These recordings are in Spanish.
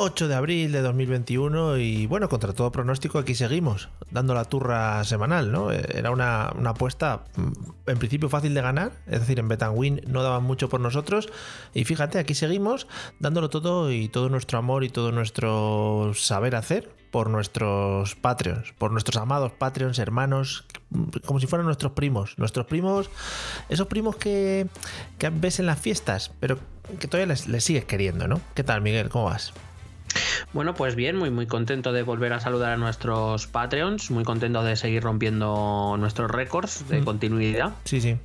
...8 de abril de 2021 y bueno, contra todo pronóstico aquí seguimos, dando la turra semanal, ¿no? Era una, una apuesta mm, en principio fácil de ganar, es decir, en Betanwin no daban mucho por nosotros y fíjate, aquí seguimos dándolo todo y todo nuestro amor y todo nuestro saber hacer por nuestros Patreons, por nuestros amados Patreons, hermanos, como si fueran nuestros primos. Nuestros primos, esos primos que, que ves en las fiestas, pero que todavía les, les sigues queriendo, ¿no? ¿Qué tal, Miguel? ¿Cómo vas? Bueno, pues bien, muy muy contento de volver a saludar a nuestros Patreons, muy contento de seguir rompiendo nuestros récords de Mm. continuidad. Sí, sí.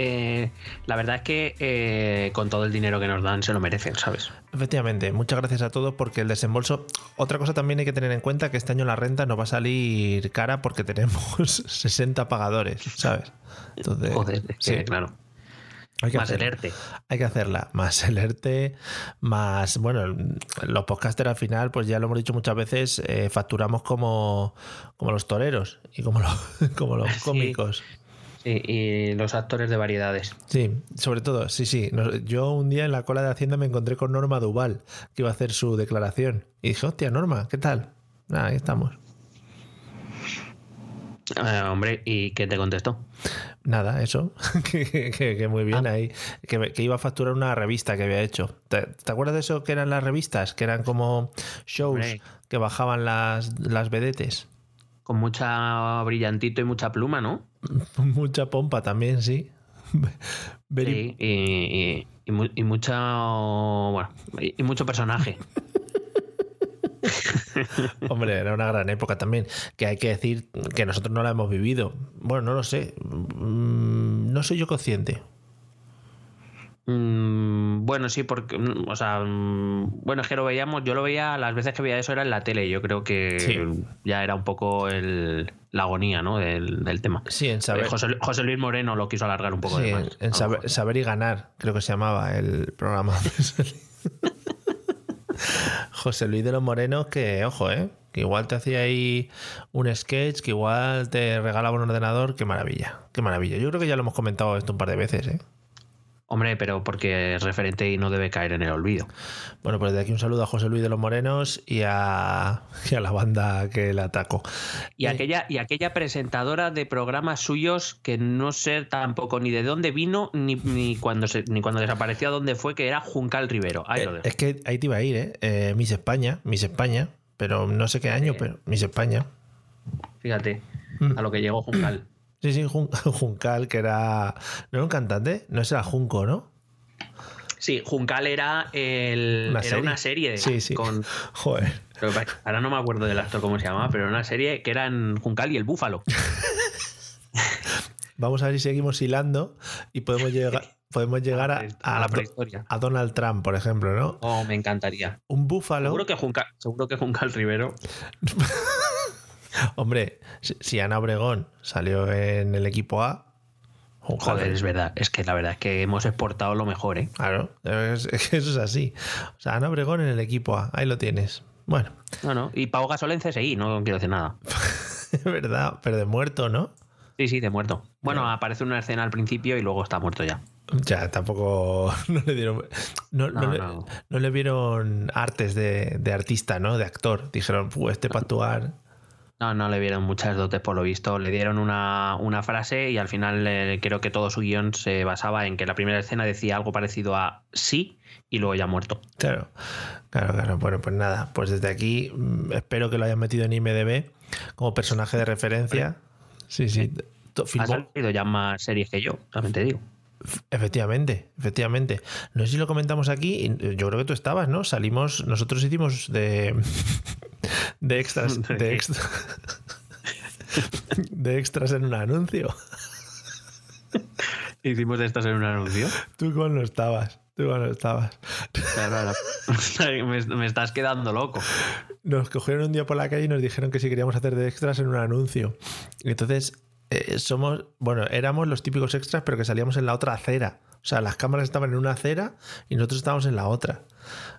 Eh, la verdad es que eh, con todo el dinero que nos dan se lo merecen, ¿sabes? Efectivamente, muchas gracias a todos porque el desembolso. Otra cosa también hay que tener en cuenta que este año la renta nos va a salir cara porque tenemos 60 pagadores, ¿sabes? Entonces, Joder, es sí, claro. Hay que Más hacer- el ERTE. Hay que hacerla. Más el ERTE, más. Bueno, los podcasters al final, pues ya lo hemos dicho muchas veces, eh, facturamos como, como los toreros y como los, como los cómicos. Sí, y los actores de variedades. Sí, sobre todo, sí, sí. Yo un día en la cola de Hacienda me encontré con Norma Duval, que iba a hacer su declaración. Y dije, hostia, Norma, ¿qué tal? Nada, ahí estamos. Eh, hombre, ¿y qué te contestó? Nada, eso. que, que- que muy bien Ah. ahí. Que, que iba a facturar una revista que había hecho. ¿Te, te acuerdas de eso que eran las revistas? Que eran como shows Hombre. que bajaban las, las vedetes. Con mucha brillantito y mucha pluma, ¿no? Mucha pompa también, sí. Very- Sí, y, y- y mu- y mucha. Bueno, y mucho personaje. Hombre, era una gran época también. Que hay que decir que nosotros no la hemos vivido. Bueno, no lo sé. Mm, No soy yo consciente. Mm, bueno, sí, porque. mm, O sea, bueno, es que lo veíamos. Yo lo veía, las veces que veía eso era en la tele. Yo creo que Sí. ya era un poco el, la agonía, ¿no? Del, del tema. Sí, en saber. Eh, José, José Luis Moreno lo quiso alargar un poco sí, de más. en saber. Saber y ganar, creo que se llamaba el programa. José Luis de los Morenos, que ojo, ¿eh? Que igual te hacía ahí un sketch, que igual te regalaba un ordenador. Qué maravilla, qué maravilla. Yo creo que ya lo hemos comentado esto un par de veces, ¿eh? Hombre, pero porque es referente y no debe caer en el olvido. Bueno, pues de aquí un saludo a José Luis de los Morenos y a, y a la banda que le atacó. Y Eh, aquella, y aquella presentadora de programas suyos que no sé tampoco ni de dónde vino ni, ni cuando se, ni cuando desapareció a dónde fue, que era Juncal Rivero. Ahí lo Eh, dejo. es que ahí te iba a ir, ¿eh? Eh, Miss España, Miss España, pero no sé qué año, pero Miss España. Fíjate, Mm. a lo que llegó Juncal. Sí, sí, Jun- Juncal, que era. ¿No era un cantante? No era Junco, ¿no? Sí, Juncal era, el, ¿Una era serie? una serie. Sí, sí. Con, Joder. ahora no me acuerdo del actor cómo se llamaba, pero era una serie que era en Juncal y el Búfalo. Vamos a ver si seguimos hilando y podemos llegar, podemos llegar a, A la a- a Donald Trump, por ejemplo, ¿no? Oh, me encantaría. Un búfalo. Seguro que Juncal, seguro que Juncal Rivero. Hombre, si, Ana Obregón salió en el equipo A. Joder, es verdad. Es que la verdad es que hemos exportado lo mejor, ¿eh? Claro, es- es que eso es así. O sea, Ana Obregón en el equipo A, ahí lo tienes. Bueno, No, no. Y Pau Gasol en CSI, no quiero decir nada. es verdad, pero de muerto, ¿no? Sí, sí, de muerto. Bueno, aparece una escena al principio y luego está muerto ya. Ya, tampoco no le dieron. No, no No, le, no. le vieron artes de, de artista, ¿no? De actor. Dijeron, "Fu, este para actuar. No, no le vieron muchas dotes por lo visto. Le dieron una, una frase y al final eh, creo que todo su guion se basaba en que la primera escena decía algo parecido a sí y luego ya muerto. Claro, claro, claro. Bueno, pues nada, pues desde aquí mm, espero que lo hayan metido en IMDB como personaje de referencia. Sí, sí. To- Ha Filmó, salido ya más series que yo, también te digo. Efectivamente, efectivamente. No sé si lo comentamos aquí, yo creo que tú estabas, ¿no? Salimos, nosotros hicimos de, de extras, de, extras, de extras en un anuncio. Hicimos de estas en un anuncio. Tú cuando estabas. Tú cuando estabas. me, me, estás quedando loco. Nos cogieron un día por la calle y nos dijeron que si queríamos hacer de extras en un anuncio. Entonces eh, somos, bueno, éramos los típicos extras, pero que salíamos en la otra acera. O sea, las cámaras estaban en una acera y nosotros estábamos en la otra.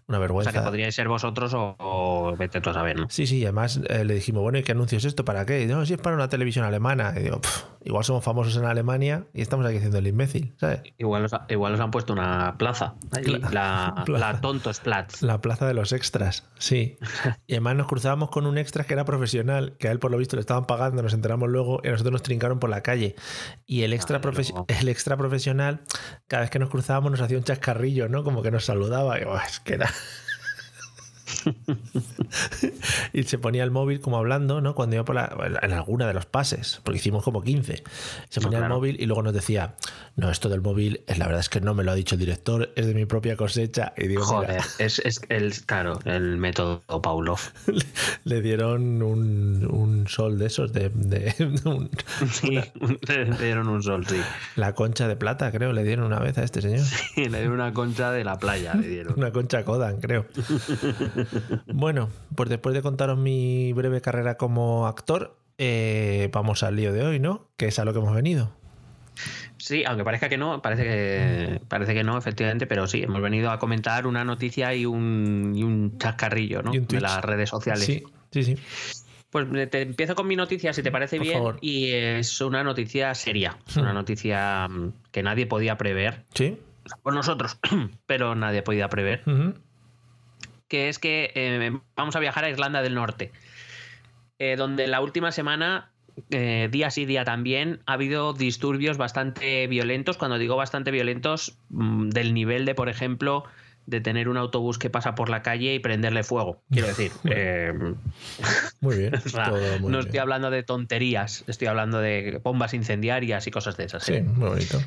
Una vergüenza. O sea, que podríais ser vosotros o, vete tú a saber, ¿no? Sí, sí, además eh, le dijimos, bueno, ¿y qué anuncio es esto? ¿Para qué? Y no, si es para una televisión alemana. Y digo, igual somos famosos en Alemania y estamos aquí haciendo el imbécil, ¿sabes? Igual os, igual han puesto una plaza. la, la, Tontos Platz. La plaza de los extras, sí. y además nos cruzábamos con un extra que era profesional, que a él por lo visto le estaban pagando, nos enteramos luego y a nosotros nos trincaron por la calle. Y el extra, el extra profesional, cada vez que nos cruzábamos nos hacía un chascarrillo, ¿no? Como que nos saludaba. Y es que era... y se ponía el móvil como hablando, ¿no? Cuando iba por la, en alguna de los pases, porque hicimos como 15. Se ponía el móvil y luego nos decía, no, esto del móvil, la verdad es que no me lo ha dicho el director, es de mi propia cosecha. Y digo, Joder, es, es, el, claro, el método Paulo. le dieron un, un, sol de esos, de... sí, le dieron un sol, sí. La concha de plata, creo, le dieron una vez a este señor. Sí, le dieron una concha de la playa, le dieron. una concha Kodan, creo. Bueno, pues después de contaros mi breve carrera como actor, eh, vamos al lío de hoy, ¿no? Que es a lo que hemos venido. Sí, aunque parezca que no, parece que, parece que no, efectivamente, pero sí, hemos venido a comentar una noticia y un, y un chascarrillo ¿no? de las redes sociales. Sí, sí, sí. Pues te empiezo con mi noticia, si te parece bien, y es una noticia seria, es una hmm. noticia mm, que nadie podía prever. Sí. Por nosotros, pero nadie podía prever que es que eh, vamos a viajar a Irlanda del Norte, eh, donde la última semana, eh, día sí, día también, ha habido disturbios bastante violentos. Cuando digo bastante violentos, mm, del nivel de, por ejemplo, de tener un autobús que pasa por la calle y prenderle fuego. Quiero decir. muy bien. no estoy hablando de tonterías, estoy hablando de bombas incendiarias y cosas de esas. Sí, muy bonito.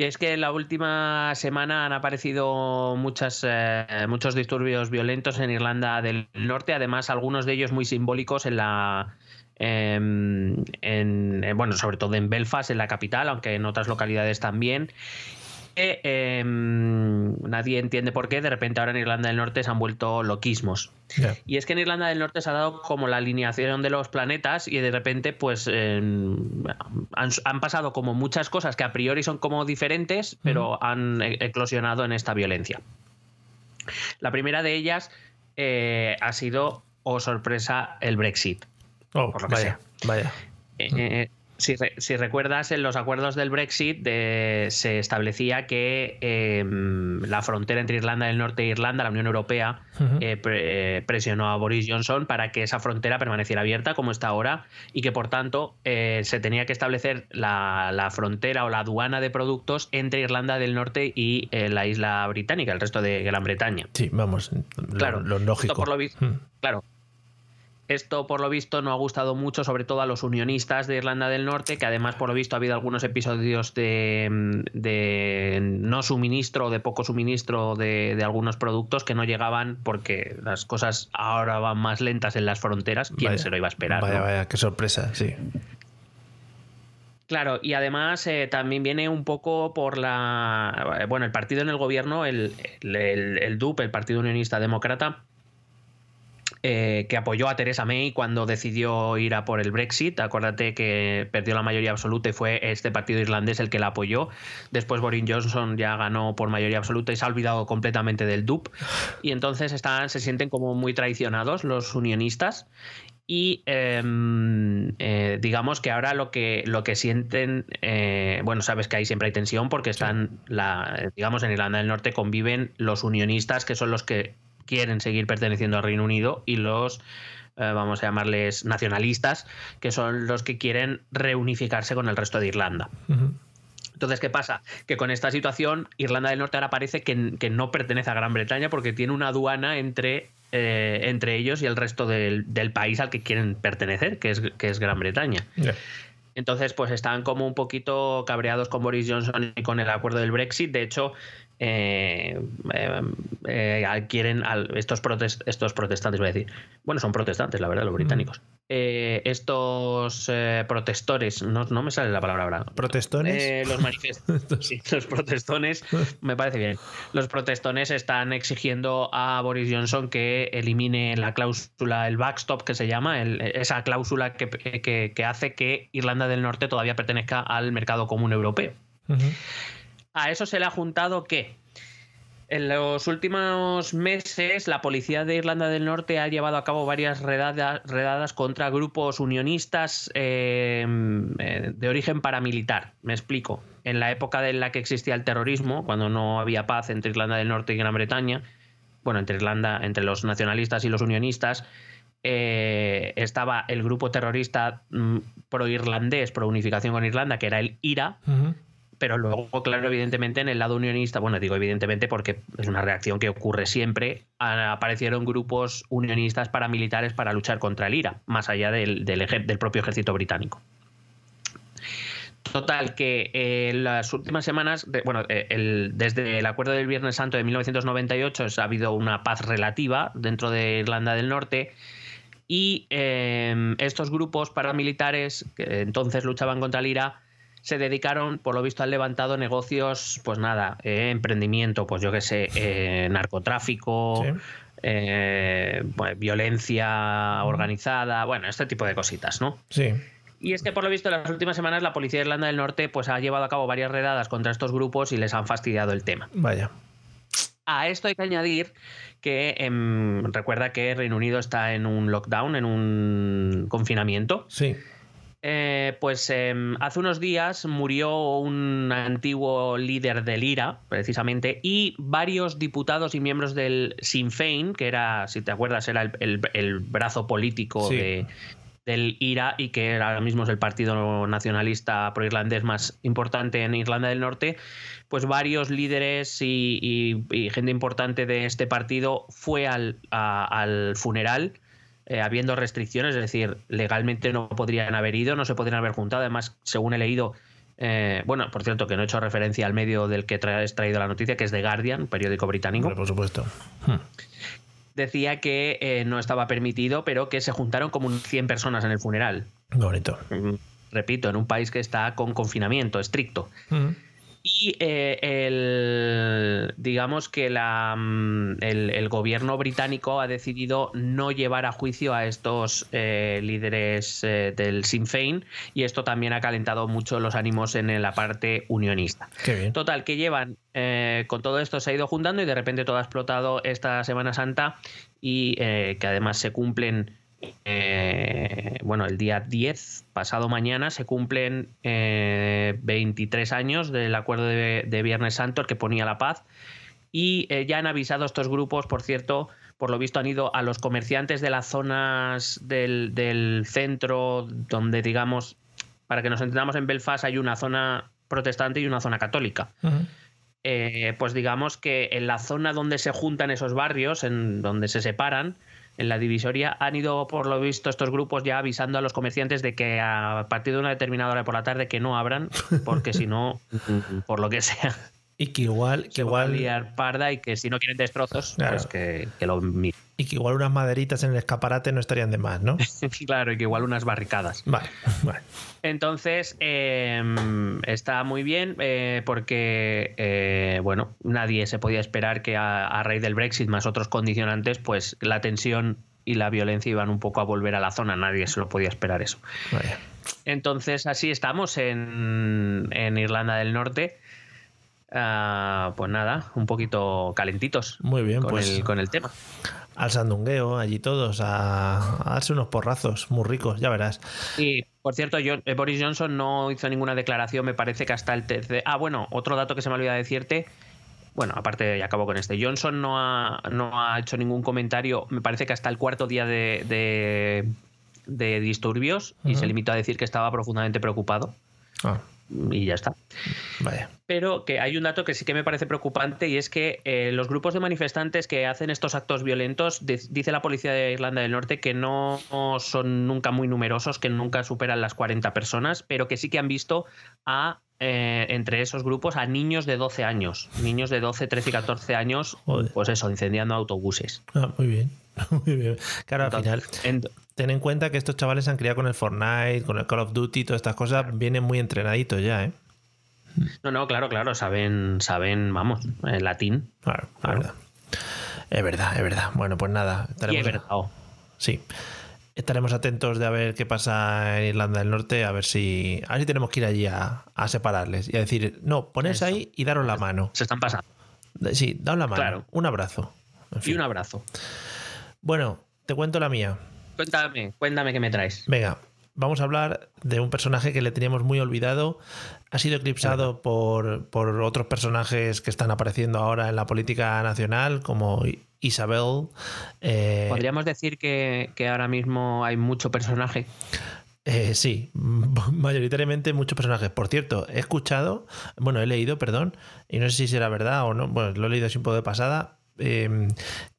Y es que la última semana han aparecido muchas, eh, muchos disturbios violentos en Irlanda del Norte, además algunos de ellos muy simbólicos en la, em, en, bueno, sobre todo en Belfast, en la capital, aunque en otras localidades también. Em, nadie entiende por qué de repente ahora en Irlanda del Norte se han vuelto loquismos. Y es que en Irlanda del Norte se ha dado como la alineación de los planetas y de repente pues em, han, pasado como muchas cosas que a priori son como diferentes, pero han e-, eclosionado en esta violencia. La primera de ellas eh, ha sido, o oh sorpresa, el Brexit. Oh, por lo que vaya, Vaya. Eh, eh, si, recuerdas, en los acuerdos del Brexit se establecía que em, la frontera entre Irlanda del Norte e Irlanda, la Unión Europea, eh, eh, presionó a Boris Johnson para que esa frontera permaneciera abierta como está ahora y que por tanto eh, se tenía que establecer la, frontera o la aduana de productos entre Irlanda del Norte y la isla británica, el resto de Gran Bretaña. Sí, vamos, claro, lo, lógico. Por lo visto, Claro, esto, por lo visto, no ha gustado mucho, sobre todo a los unionistas de Irlanda del Norte, que además, por lo visto, ha habido algunos episodios de, no suministro o de poco suministro de, algunos productos que no llegaban porque las cosas ahora van más lentas en las fronteras. ¿Quién se lo iba a esperar? Vaya, vaya, qué sorpresa, sí. Claro, y además eh, también viene un poco por la. Bueno, el partido en el gobierno, el, el, el DUP, el Partido Unionista Demócrata, eh, que apoyó a Theresa May cuando decidió ir a por el Brexit. Acuérdate que perdió la mayoría absoluta y fue este partido irlandés el que la apoyó. Después Boris Johnson ya ganó por mayoría absoluta y se ha olvidado completamente del DUP. Y entonces están, se sienten como muy traicionados los unionistas. Y em, eh, digamos que ahora lo que, lo que sienten, eh, bueno, sabes que ahí siempre hay tensión porque están, la, digamos, en Irlanda del Norte conviven los unionistas, que son los que quieren seguir perteneciendo al Reino Unido y los eh, vamos a llamarles nacionalistas, que son los que quieren reunificarse con el resto de Irlanda. Entonces, ¿qué pasa? Que con esta situación, Irlanda del Norte ahora parece que, no pertenece a Gran Bretaña porque tiene una aduana entre, eh, entre ellos y el resto del, país al que quieren pertenecer, que es, que es Gran Bretaña. Entonces, pues están como un poquito cabreados con Boris Johnson y con el acuerdo del Brexit. De hecho, eh, eh, eh, quieren estos, estos protestantes, voy a decir, bueno, son protestantes, la verdad, los británicos. estos protestores, no, no, me sale la palabra ahora. ¿Protestones? los manifestantes. sí, los protestones, me parece bien. Los protestones están exigiendo a Boris Johnson que elimine la cláusula, el backstop que se llama, esa cláusula que, que, hace que Irlanda del Norte todavía pertenezca al mercado común europeo. A eso se le ha juntado que en los últimos meses la policía de Irlanda del Norte ha llevado a cabo varias redadas, contra grupos unionistas em, eh, de origen paramilitar. Me explico. En la época en la que existía el terrorismo, cuando no había paz entre Irlanda del Norte y Gran Bretaña, bueno, entre Irlanda, entre los nacionalistas y los unionistas, eh, estaba el grupo terrorista mm, pro-irlandés, pro unificación con Irlanda, que era el IRA, pero luego, claro, evidentemente en el lado unionista, bueno, digo evidentemente porque es una reacción que ocurre siempre, aparecieron grupos unionistas paramilitares para luchar contra el IRA, más allá del, del, propio ejército británico. Total, que en eh, las últimas semanas, bueno, eh, desde el acuerdo del Viernes Santo de 1998 ha habido una paz relativa dentro de Irlanda del Norte y eh, estos grupos paramilitares que entonces luchaban contra el IRA se dedicaron, por lo visto, han levantado negocios, pues nada, eh, emprendimiento, pues yo qué sé, eh, narcotráfico, eh, violencia organizada, bueno, este tipo de cositas, ¿no? Sí. Y es que por lo visto en las últimas semanas la policía de Irlanda del Norte pues ha llevado a cabo varias redadas contra estos grupos y les han fastidiado el tema. Vaya. A esto hay que añadir que em, recuerda que Reino Unido está en un lockdown, en un confinamiento. Sí. Eh, pues em, hace unos días murió un antiguo líder del IRA, precisamente, y varios diputados y miembros del Sinn Féin, que era, si te acuerdas, era el, brazo político del IRA y que ahora mismo es el partido nacionalista pro-irlandés más importante en Irlanda del Norte, pues varios líderes y, gente importante de este partido fue al, al funeral eh, habiendo restricciones, es decir, legalmente no podrían haber ido, no se podrían haber juntado. Además, según he leído, eh, bueno, por cierto, que no he hecho referencia al medio del que he traído la noticia, que es The Guardian, periódico británico. por supuesto. Hmm. Decía que eh, no estaba permitido, pero que se juntaron como 100 personas en el funeral. Bonito. Mm, repito, en un país que está con confinamiento estricto. Hmm. Y eh, el, digamos que la, mm, el, gobierno británico ha decidido no llevar a juicio a estos eh, líderes eh, del Sinn Féin y esto también ha calentado mucho los ánimos en la parte unionista. Total, que llevan, con todo esto se ha ido juntando y de repente todo ha explotado esta Semana Santa y que además se cumplen eh, bueno, el día 10, pasado mañana, se cumplen 23 eh, años del acuerdo de, Viernes Santo, el que ponía la paz. Y eh, ya han avisado estos grupos, por cierto, por lo visto han ido a los comerciantes de las zonas del, centro, donde digamos, para que nos entendamos en Belfast hay una zona protestante y una zona católica. pues digamos que en la zona donde se juntan esos barrios, en donde se separan, en la divisoria han ido, por lo visto, estos grupos ya avisando a los comerciantes de que a partir de una determinada hora por la tarde que no abran, porque si no, por lo que sea. Y que igual. Que igual... liar parda y que si no quieren destrozos, pues que, lo miren. Y que igual unas maderitas en el escaparate no estarían de más, ¿no? claro, y que igual unas barricadas. Vale, vale. Entonces, em, está muy bien eh, porque, eh, bueno, nadie se podía esperar que a, raíz del Brexit más otros condicionantes, pues la tensión y la violencia iban un poco a volver a la zona. Nadie se lo podía esperar eso. Entonces, así estamos en, en Irlanda del Norte. Ah, pues nada, un poquito calentitos. Muy bien, con, pues, el, con el tema. Al sandungueo, allí todos, a, darse unos porrazos muy ricos, ya verás. Y, por cierto, yo, eh, Boris Johnson no hizo ninguna declaración, me parece que hasta el tercer... Ah, bueno, otro dato que se me olvidó decirte. Bueno, aparte, ya acabo con este. Johnson no ha, no ha hecho ningún comentario, me parece que hasta el cuarto día de, de, disturbios, y se limitó a decir que estaba profundamente preocupado. Ah y ya está. Vaya. Pero que hay un dato que sí que me parece preocupante y es que eh, los grupos de manifestantes que hacen estos actos violentos, de- dice la policía de Irlanda del Norte que no son nunca muy numerosos, que nunca superan las 40 personas, pero que sí que han visto a eh, entre esos grupos a niños de 12 años, niños de 12, 13 y 14 años, Joder. pues eso, incendiando autobuses. Ah, muy bien. Muy bien. Claro, al final, Entonces, ten en cuenta que estos chavales se han criado con el Fortnite, con el Call of Duty, todas estas cosas, vienen muy entrenaditos ya, ¿eh? no, no, claro, claro, saben, saben, vamos, en latín. Claro, es Claro. verdad. Es verdad, es verdad. Bueno, pues nada. Y estaremos- es verdad. oh. Sí. Estaremos atentos de a ver qué pasa en Irlanda del Norte, a ver si, a ver si tenemos que ir allí a, a separarles y a decir, no, Eso. ahí y daros la mano. Se están pasando. Sí, daos la mano. Claro. Un abrazo. En Y un abrazo. Bueno, te cuento la mía. Cuéntame, cuéntame qué me traes. Venga, vamos a hablar de un personaje que le teníamos muy olvidado. Ha sido eclipsado por, por otros personajes que están apareciendo ahora en la política nacional, como Isabel. eh, Podríamos decir que, que ahora mismo hay mucho personaje. eh, sí, mayoritariamente muchos personajes. Por cierto, he escuchado, bueno, he leído, perdón, y no sé si será verdad o no, bueno, lo he leído así un poco de pasada, eh,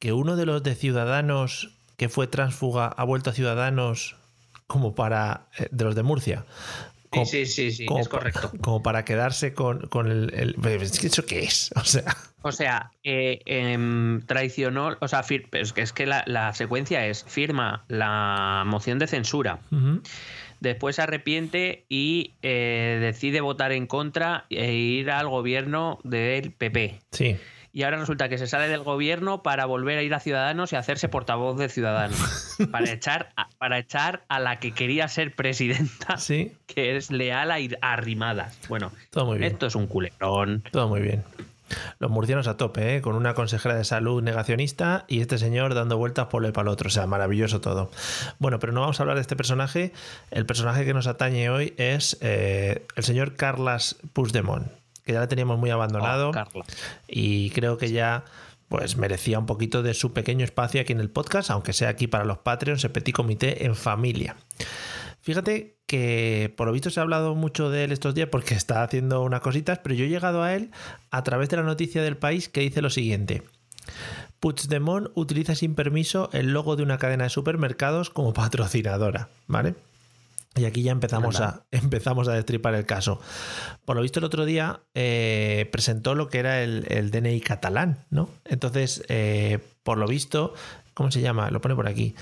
que uno de los de Ciudadanos que fue transfuga ha vuelto a Ciudadanos como para, eh, de los de Murcia. Como- sí, sí, sí, como es correcto. Como para quedarse con, con el, el- ¿Eso qué es? O sea, O sea, eh, em, traicionó, o sea, fir- es que, es que la, la secuencia es firma la moción de censura, después se arrepiente y eh, decide votar en contra e ir al gobierno del PP. sí. Y ahora resulta que se sale del gobierno para volver a ir a Ciudadanos y hacerse portavoz de Ciudadanos. para, echar a, para echar a la que quería ser presidenta, Sí, que es leal a, ir a Arrimadas. Bueno, todo muy bien. esto es un culebrón. Todo muy bien. Los murcianos a tope, ¿eh? con una consejera de salud negacionista y este señor dando vueltas por el para el otro. O sea, maravilloso todo. Bueno, pero no vamos a hablar de este personaje. El personaje que nos atañe hoy es eh, el señor Carlas Puigdemont, que ya le teníamos muy abandonado Oh, Carla. y creo que ya pues merecía un poquito de su pequeño espacio aquí en el podcast, aunque sea aquí para los Patreons, el Petit Comité en familia. Fíjate que por lo visto se ha hablado mucho de él estos días porque está haciendo unas cositas, pero yo he llegado a él a través de la noticia del país que dice lo siguiente. Puigdemont utiliza sin permiso el logo de una cadena de supermercados como patrocinadora, ¿vale? Y aquí ya empezamos a, empezamos a destripar el caso. Por lo visto, el otro día eh, presentó lo que era el, el DNI catalán, ¿no? Entonces, eh, por lo visto, ¿cómo se llama? Lo pone por aquí.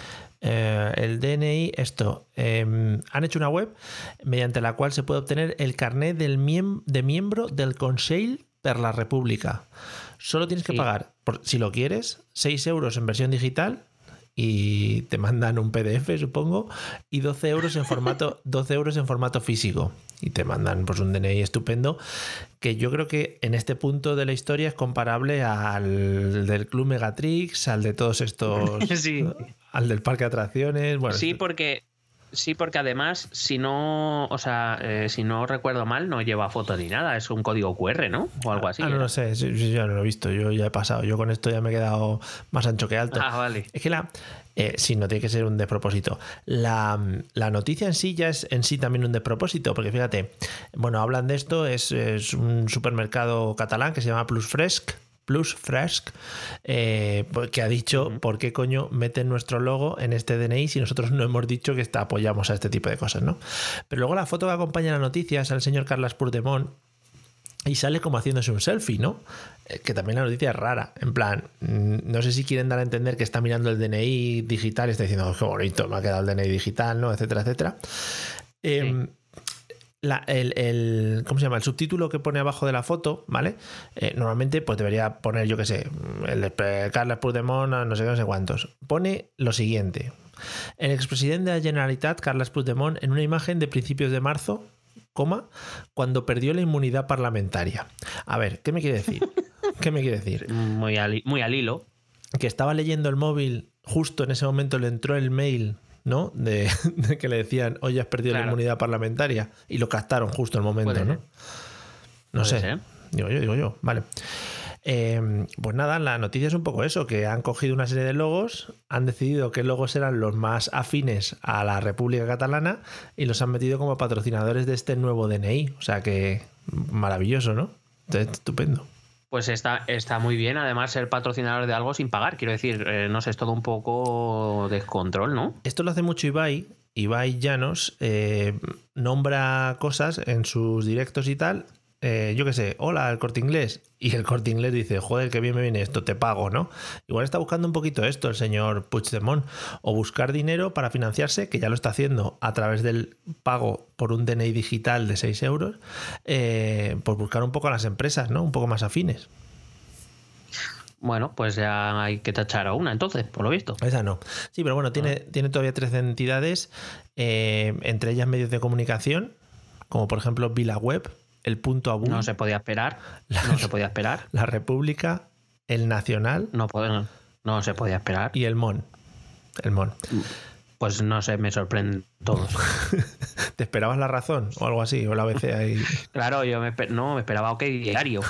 Eh, el DNI, esto, eh, han hecho una web mediante la cual se puede obtener el carnet del de miembro del Consell per la República. Solo tienes que Sí. pagar, por, si lo quieres, 6 euros en versión digital y te mandan un PDF, supongo, y 12 euros en formato, 12 euros en formato físico. Y te mandan pues un DNI estupendo que yo creo que en este punto de la historia es comparable al del Club Megatrix, al de todos estos, Sí. al del parque de atracciones. Bueno, Sí, porque sí, porque además, si no, o sea, eh, si no recuerdo mal, no lleva foto ni nada, es un código QR, ¿no? O algo así. Ah, no lo sé, yo no lo he visto, yo ya he pasado, yo con esto ya me he quedado más ancho que alto. Ah, vale. Es que la. Eh, sí, no tiene que ser un despropósito. La, la noticia en sí ya es en sí también un despropósito, porque fíjate, bueno, hablan de esto, es, es un supermercado catalán que se llama Plus Fresc. Plus Fresc, eh, que ha dicho por qué coño meten nuestro logo en este DNI si nosotros no hemos dicho que está, apoyamos a este tipo de cosas, ¿no? Pero luego la foto que acompaña la noticia es al señor Carlas Puigdemont y sale como haciéndose un selfie, ¿no? Eh, Que también la noticia es rara. En plan, mm, no sé si quieren dar a entender que está mirando el DNI digital y está diciendo, "Oh, qué bonito, me ha quedado el DNI digital, ¿no? Etcétera, etcétera. Em, la- el, el- ¿cómo se llama? El subtítulo que pone abajo de la foto, ¿vale? Eh, normalmente, pues debería poner, yo qué sé, el de Carles Puigdemont, no sé qué, no sé cuántos. Pone lo siguiente. El expresidente de la Generalitat, Carles Puigdemont, en una imagen de principios de marzo, coma, cuando perdió la inmunidad parlamentaria. A ver, ¿qué me quiere decir? ¿Qué me quiere decir? Muy al, muy al hilo. Que estaba leyendo el móvil, justo en ese momento le entró el mail, ¿no? De, de que le decían, oye, has perdido la inmunidad parlamentaria. Y lo captaron justo en el momento, ¿no? No sé. ser. Digo yo, digo yo. Vale. Eh, pues nada, la noticia es un poco eso, que han cogido una serie de logos, han decidido qué logos eran los más afines a la República Catalana y los han metido como patrocinadores de este nuevo DNI. O sea que maravilloso, ¿no? Estupendo. Pues está, está muy bien, además, ser patrocinador de algo sin pagar. Quiero decir, eh, no sé, es todo un poco descontrol, ¿no? Esto lo hace mucho Ibai. Ibai Llanos eh, nombra cosas en sus directos y tal eh, yo qué sé, hola, el corte inglés. Y el corte inglés dice, joder, qué bien me viene esto, te pago, ¿no? Igual está buscando un poquito esto el señor Puigdemont, o buscar dinero para financiarse, que ya lo está haciendo a través del pago por un DNI digital de 6 euros, eh, por buscar un poco a las empresas, ¿no? Un poco más afines. Bueno, pues ya hay que tachar a una entonces, por lo visto. Esa no. Sí, pero bueno, tiene, ah. tiene todavía tres entidades, eh, entre ellas medios de comunicación, como por ejemplo VilaWeb, el punto abu. No se podía esperar. no se podía esperar. La República, el Nacional. No, no se podía esperar. Y el MON. El MON. Pues no sé, me sorprenden todos. ¿Te esperabas la razón o algo así? O la ABC ahí. claro, yo me, no, me esperaba OK Diario.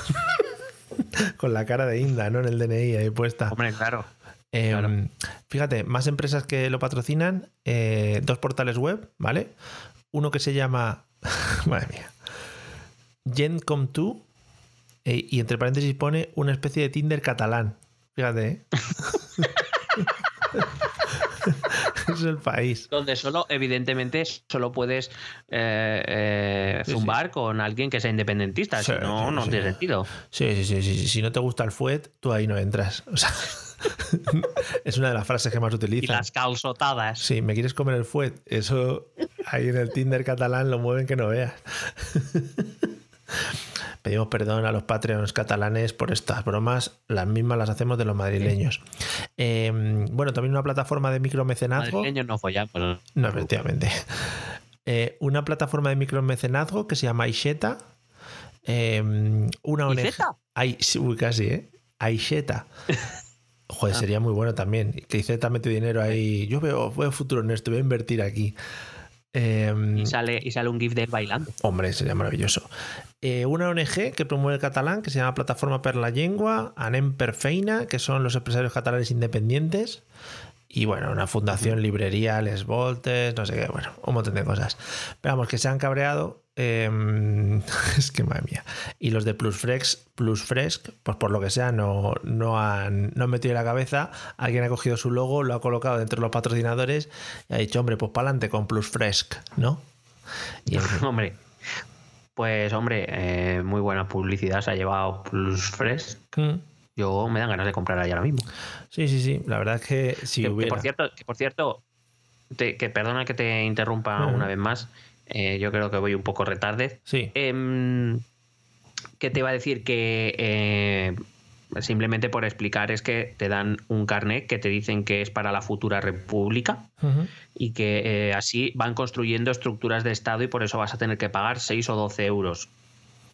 Con la cara de Inda, ¿no? En el DNI ahí puesta. Hombre, claro. Em, fíjate, más empresas que lo patrocinan, eh, dos portales web, ¿vale? Uno que se llama. Madre mía. Gencom2 eh, y entre paréntesis pone una especie de Tinder catalán. Fíjate, ¿eh? es el país. Donde solo, evidentemente, solo puedes eh, zumbar con alguien que sea independentista. si no, no tiene sentido. Sí, sí, sí, sí. Si no te gusta el fuet, tú ahí no entras. O sea, es una de las frases que más utilizan. Y las calzotadas. Sí, me quieres comer el fuet. Eso ahí en el Tinder catalán lo mueven que no veas. Pedimos perdón a los Patreons catalanes por estas bromas, las mismas las hacemos de los madrileños. Em, bueno, también una plataforma de micromecenazgo. Madrileños no follamos. No, efectivamente. Eh, una plataforma de micromecenazgo que se llama Aisheta. Em, una ONG. Ay, uy, casi, ¿eh? Aisheta. Joder, sería muy bueno también. Que Iceta mete dinero ahí. Yo veo, veo futuro en esto, voy a invertir aquí. Em, y, sale, y sale un GIF de él bailando. Hombre, sería maravilloso. Eh, una ONG que promueve el catalán, que se llama Plataforma per la Llengua, Anem per Feina, que son los empresarios catalanes independientes. Y bueno, una fundación, librería, Les Voltes, no sé qué, bueno, un montón de cosas. Pero vamos, que se han cabreado Em, es que madre mía. Y los de Plusfresh, Plusfresh, pues por lo que sea, no, no, han, no han metido la cabeza. Alguien ha cogido su logo, lo ha colocado dentro de los patrocinadores y ha dicho, hombre, pues para adelante con Plusfresh, ¿no? Y hombre, pues hombre, eh, muy buena publicidad se ha llevado Plusfresh. Mm. Yo me dan ganas de comprar ahí ahora mismo. Sí, sí, sí. La verdad es que si hubiera... por cierto, por cierto que perdona que te interrumpa una vez más. Eh, yo creo que voy un poco retarde. Sí. Em, ¿Qué te iba a decir? Que eh, simplemente por explicar es que te dan un carnet que te dicen que es para la futura república y que eh, así van construyendo estructuras de Estado y por eso vas a tener que pagar 6 o 12 euros.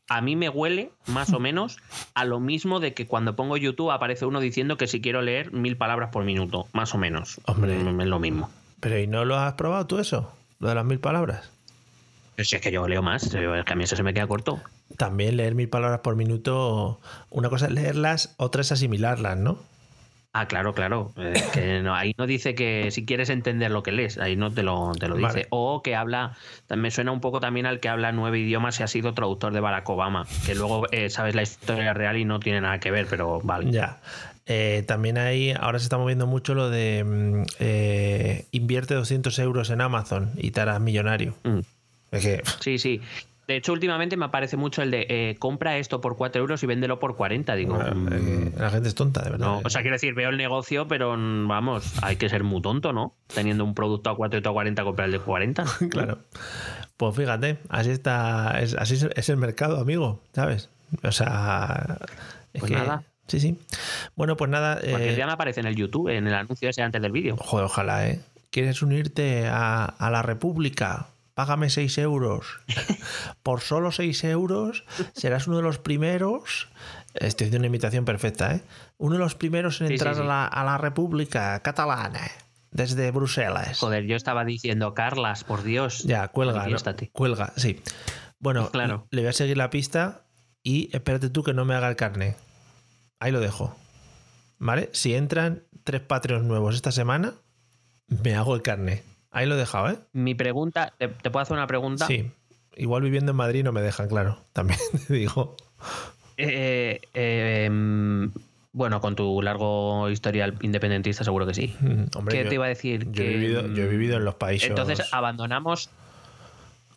A mí me huele más o menos a lo mismo de que cuando pongo YouTube aparece uno diciendo que si quiero leer mil palabras por minuto, más o menos. Hombre, es lo mismo. Pero ¿y no lo has probado tú eso? Lo de las mil palabras. Si es que yo leo más, es que a mí eso se me queda corto. También leer mil palabras por minuto, una cosa es leerlas, otra es asimilarlas, ¿no? Ah, claro, claro. que no, ahí no dice que si quieres entender lo que lees, ahí no te lo, te lo dice. O que habla, me suena un poco también al que habla nueve idiomas y ha sido traductor de Barack Obama, que luego eh, sabes la historia real y no tiene nada que ver, pero vale. Ya. Eh, también hay, ahora se está moviendo mucho lo de mm, eh, invierte 200 euros en Amazon y te harás millonario. Mm. Sí, sí. De hecho, últimamente me aparece mucho el de eh, compra esto por 4 euros y véndelo por 40. Digo, mm, la gente es tonta, de verdad. o sea, quiero decir, veo el negocio, pero mm, vamos, hay que ser muy tonto, ¿no? Teniendo un producto a 4 y a 40, comprar el de 40. claro. Pues fíjate, así está, es, así es el mercado, amigo, ¿sabes? O sea, pues nada. Sí, sí. Bueno, pues nada. Porque ya me aparece en el YouTube, en el anuncio ese antes del vídeo. Joder, ojalá, ¿eh? ¿Quieres unirte a, a la República? Págame 6 euros. Por solo 6 euros serás uno de los primeros. Estoy haciendo una imitación perfecta, ¿eh? Uno de los primeros en entrar A, la, República Catalana desde Bruselas. Joder, yo estaba diciendo, Carlas, por Dios. Ya, cuelga. Cuelga, sí. Bueno, claro. le voy a seguir la pista y espérate tú que no me haga el carne. ahí lo dejo. ¿Vale? Si entran tres Patreons nuevos esta semana, me hago el carnet. Ahí lo he dejado, ¿eh? Mi pregunta, ¿te, te puedo hacer una pregunta? Sí. Igual viviendo en Madrid no me dejan, claro. También te digo. Eh, eh, mm, bueno, con tu largo historial independentista seguro que sí. Mm, Hombre, ¿Qué yo- te iba a decir? Yo he, Que, vivido, yo he mm, vivido en los países. Entonces abandonamos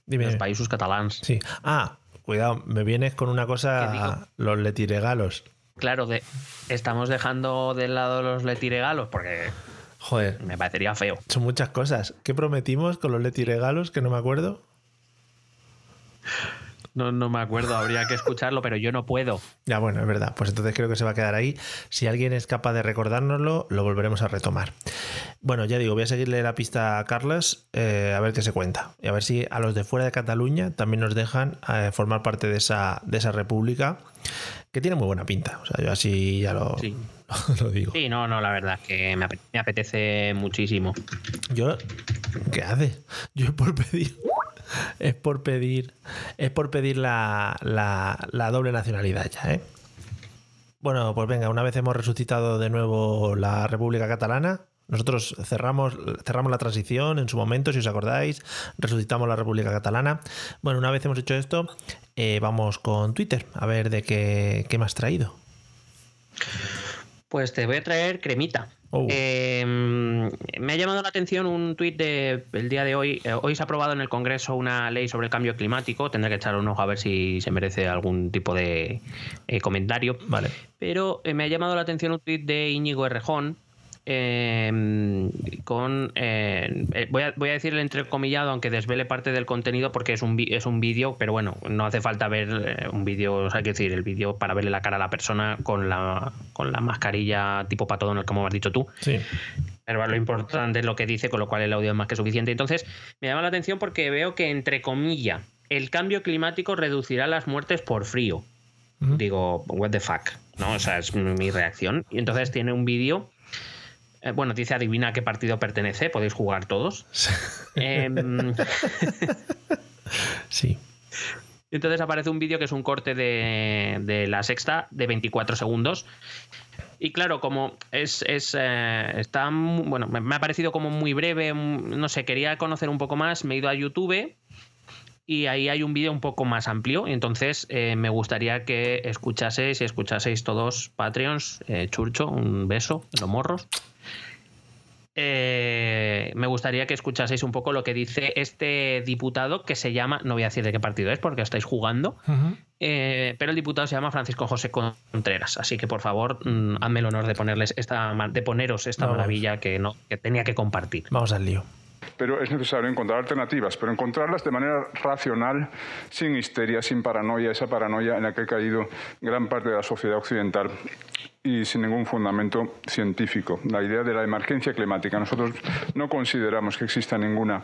Dime. los países catalans. Sí. Ah, cuidado, me vienes con una ¿Qué cosa, los letiregalos. Claro, de, estamos dejando de lado los letiregalos porque Joder, me parecería feo. son muchas cosas. ¿Qué prometimos con los letiregalos que no me acuerdo? No, no me acuerdo, habría que escucharlo, pero yo no puedo. Ya, bueno, es verdad. Pues entonces creo que se va a quedar ahí. Si alguien es capaz de recordárnoslo, lo volveremos a retomar. Bueno, ya digo, voy a seguirle la pista a Carlos eh, a ver qué se cuenta. Y a ver si a los de fuera de Cataluña también nos dejan eh, formar parte de esa, de esa república que tiene muy buena pinta. O sea, yo así ya lo, Sí. lo digo. Sí, no, no, la verdad es que me ape- me apetece muchísimo. Yo, ¿qué hace? Yo es por pedir. Es por pedir. Es por pedir la, la- la doble nacionalidad ya, ¿eh? Bueno, pues venga, una vez hemos resucitado de nuevo la República Catalana. Nosotros cerramos, cerramos la transición en su momento, si os acordáis, resucitamos la República Catalana. Bueno, una vez hemos hecho esto, eh, vamos con Twitter, a ver de qué, qué me has traído. Pues te voy a traer cremita. Oh. Eh, me ha llamado la atención un tuit de el día de hoy. Eh, hoy se ha aprobado en el Congreso una ley sobre el cambio climático. Tendré que echar un ojo a ver si se merece algún tipo de eh, comentario. Vale. Pero eh, me ha llamado la atención un tuit de Íñigo Errejón. Eh, con eh, eh, voy, a, voy a decir el entrecomillado aunque desvele parte del contenido porque es un es un vídeo pero bueno no hace falta ver eh, un vídeo o sea hay que decir el vídeo para verle la cara a la persona con la con la mascarilla tipo pato Donald como has dicho tú Sí. pero lo importante es lo que dice, con lo cual el audio es más que suficiente. Entonces, me llama la atención porque veo que, entre comillas, el cambio climático reducirá las muertes por frío. Digo, what the fuck, ¿no? O sea, es mi reacción. Y entonces tiene un vídeo. Eh, bueno, dice adivina a qué partido pertenece, podéis jugar todos. Em, Sí. Entonces aparece un vídeo que es un corte de, de la sexta de 24 segundos. Y claro, como es, es eh, está bueno, me, ha parecido como muy breve, mm, no sé, quería conocer un poco más, me he ido a YouTube y ahí hay un vídeo un poco más amplio. Y entonces eh, me gustaría que escuchaseis y escuchaseis todos Patreons, eh, Churcho, un beso los morros. Eh, me gustaría que escuchaseis un poco lo que dice este diputado que se llama, no voy a decir de qué partido es porque estáis jugando, eh, pero el diputado se llama Francisco José Contreras, así que por favor mm, hazme el honor de ponerles esta de poneros esta Vamos. maravilla que no que tenía que compartir. Vamos al lío. Pero es necesario encontrar alternativas, pero encontrarlas de manera racional, sin histeria, sin paranoia, esa paranoia en la que ha caído gran parte de la sociedad occidental y sin ningún fundamento científico. La idea de la emergencia climática. Nosotros no consideramos que exista ninguna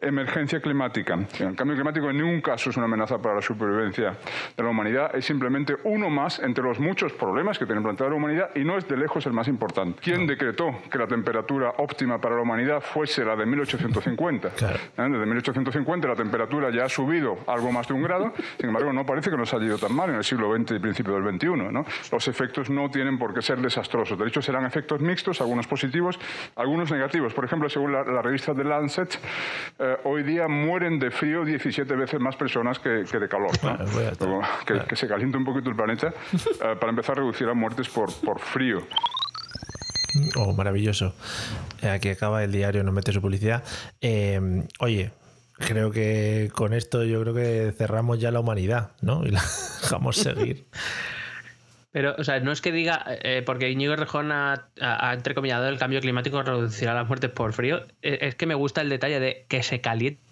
emergencia climática. El cambio climático en ningún caso es una amenaza para la supervivencia de la humanidad, es simplemente uno más entre los muchos problemas que tiene planteada la humanidad y no es de lejos el más importante. ¿Quién decretó que la temperatura óptima para la humanidad fuese la de 1850? Claro. ¿Eh? Desde 1850 la temperatura ya ha subido algo más de un grado, sin embargo no parece que nos haya ido tan mal en el siglo XX y principio del XXI. ¿no? Los efectos no tienen por qué ser desastrosos, de hecho serán efectos mixtos, algunos positivos, algunos negativos. Por ejemplo, según la, la revista The Lancet, eh, hoy día mueren de frío 17 veces más personas que, que de calor. ¿no? Luego, que, que se caliente un poquito el planeta eh, para empezar a reducir las muertes por, por frío. Oh, maravilloso. Eh, Aquí acaba el diario, no mete su publicidad. Eh, oye, creo que con esto yo creo que cerramos ya la humanidad, ¿no? Y la dejamos seguir. Pero, o sea, no es que diga, eh, porque Íñigo Errejón ha, entrecomillado el cambio climático reducirá las muertes por frío, eh, es que me gusta el detalle de que se caliente